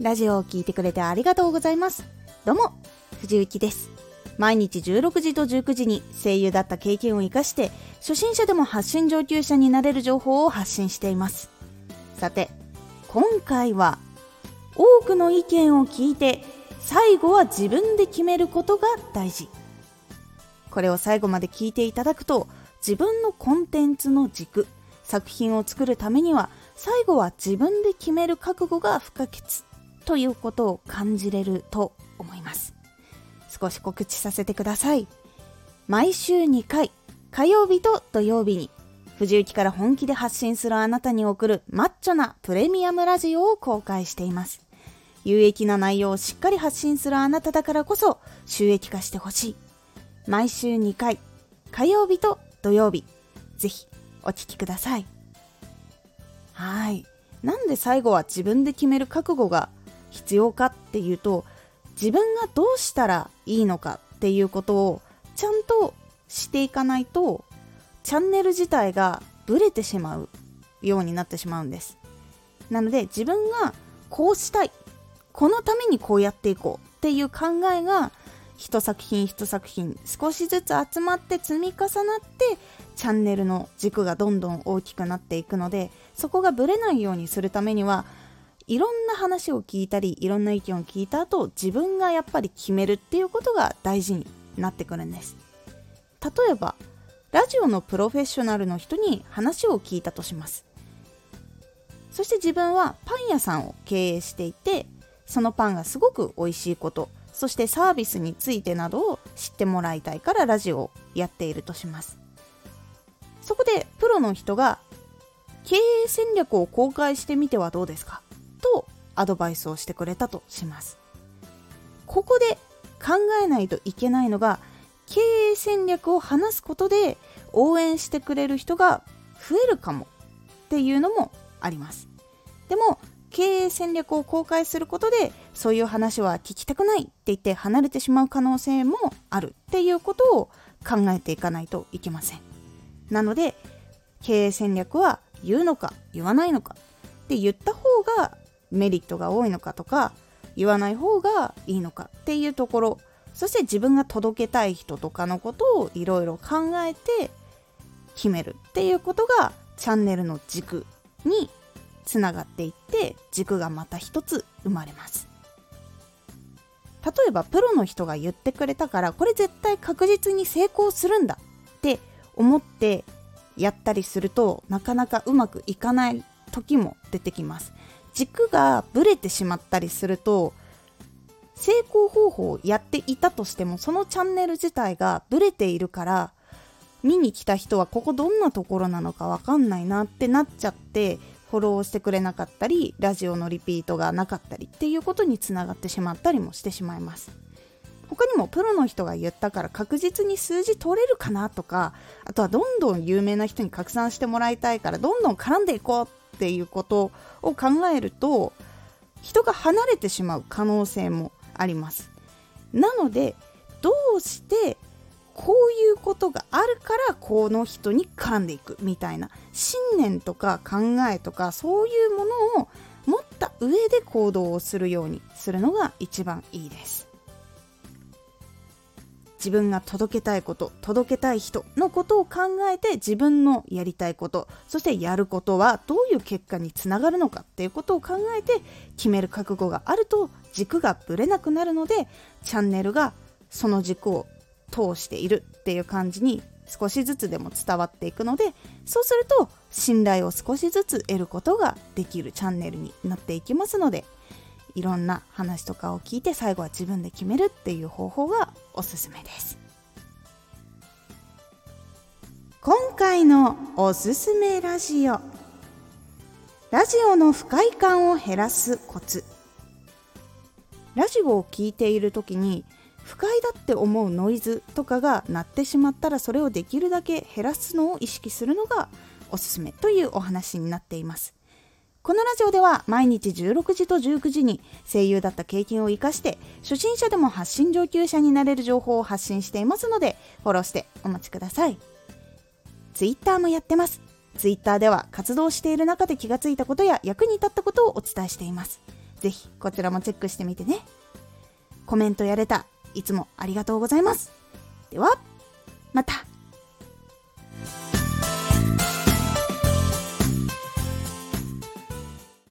ラジオを聴いてくれてありがとうございます。どうも藤幸です。毎日16時と19時に声優だった経験を生かして初心者でも発信上級者になれる情報を発信しています。さて今回は多くの意見を聞いて最後は自分で決めることが大事。これを最後まで聞いていただくと自分のコンテンツの軸作品を作るためには最後は自分で決める覚悟が不可欠。ということを感じれると思います。少し告知させてください。毎週2回火曜日と土曜日に藤雪から本気で発信するあなたに送るマッチョなプレミアムラジオを公開しています。有益な内容をしっかり発信するあなただからこそ収益化してほしい。毎週2回火曜日と土曜日ぜひお聴きください。はい。なんで最後は自分で決める覚悟が必要かっていうと自分がどうしたらいいのかっていうことをちゃんとしていかないとチャンネル自体がブレてしまうようになってしまうんです。なので自分がこうしたいこのためにこうやっていこうっていう考えが一作品一作品少しずつ集まって積み重なってチャンネルの軸がどんどん大きくなっていくのでそこがブレないようにするためにはいろんな話を聞いたりいろんな意見を聞いた後自分がやっぱり決めるっていうことが大事になってくるんです。例えばラジオのプロフェッショナルの人に話を聞いたとします。そして自分はパン屋さんを経営していてそのパンがすごく美味しいことそしてサービスについてなどを知ってもらいたいからラジオをやっているとします。そこでプロの人が経営戦略を公開してみてはどうですか？アドバイスをしてくれたとします。ここで考えないといけないのが経営戦略を話すことで応援してくれる人が増えるかもっていうのもあります。でも経営戦略を公開することでそういう話は聞きたくないって言って離れてしまう可能性もあるっていうことを考えていかないといけません。なので経営戦略は言うのか言わないのかって言った方がメリットが多いのかとか言わない方がいいのかっていうところ。そして自分が届けたい人とかのことをいろいろ考えて決めるっていうことがチャンネルの軸につながっていって軸がまた一つ生まれます。例えばプロの人が言ってくれたからこれ絶対確実に成功するんだって思ってやったりするとなかなかうまくいかない時も出てきます。軸がぶれてしまったりすると成功方法をやっていたとしてもそのチャンネル自体がぶれているから見に来た人はここどんなところなのか分かんないなってなっちゃってフォローしてくれなかったりラジオのリピートがなかったりっていうことにつながってしまったりもしてしまいます。他にもプロの人が言ったから確実に数字取れるかなとかあとはどんどん有名な人に拡散してもらいたいからどんどん絡んでいこうっていうことを考えると人が離れてしまう可能性もあります。なのでどうしてこういうことがあるからこの人に絡んでいくみたいな信念とか考えとかそういうものを持った上で行動をするようにするのが一番いいです。自分が届けたいこと届けたい人のことを考えて自分のやりたいことそしてやることはどういう結果につながるのかっていうことを考えて決める覚悟があると軸がぶれなくなるのでチャンネルがその軸を通しているっていう感じに少しずつでも伝わっていくのでそうすると信頼を少しずつ得ることができるチャンネルになっていきますのでいろんな話とかを聞いて最後は自分で決めるっていう方法がおすすめです。今回のおすすめラジオ。ラジオの不快感を減らすコツ。ラジオを聴いている時に不快だって思うノイズとかが鳴ってしまったらそれをできるだけ減らすのを意識するのがおすすめというお話になっています。このラジオでは毎日16時と19時に声優だった経験を生かして初心者でも発信上級者になれる情報を発信していますのでフォローしてお待ちください Twitter もやってます Twitter では活動している中で気がついたことや役に立ったことをお伝えしていますぜひこちらもチェックしてみてね。コメントやれた、いつもありがとうございます。では、また。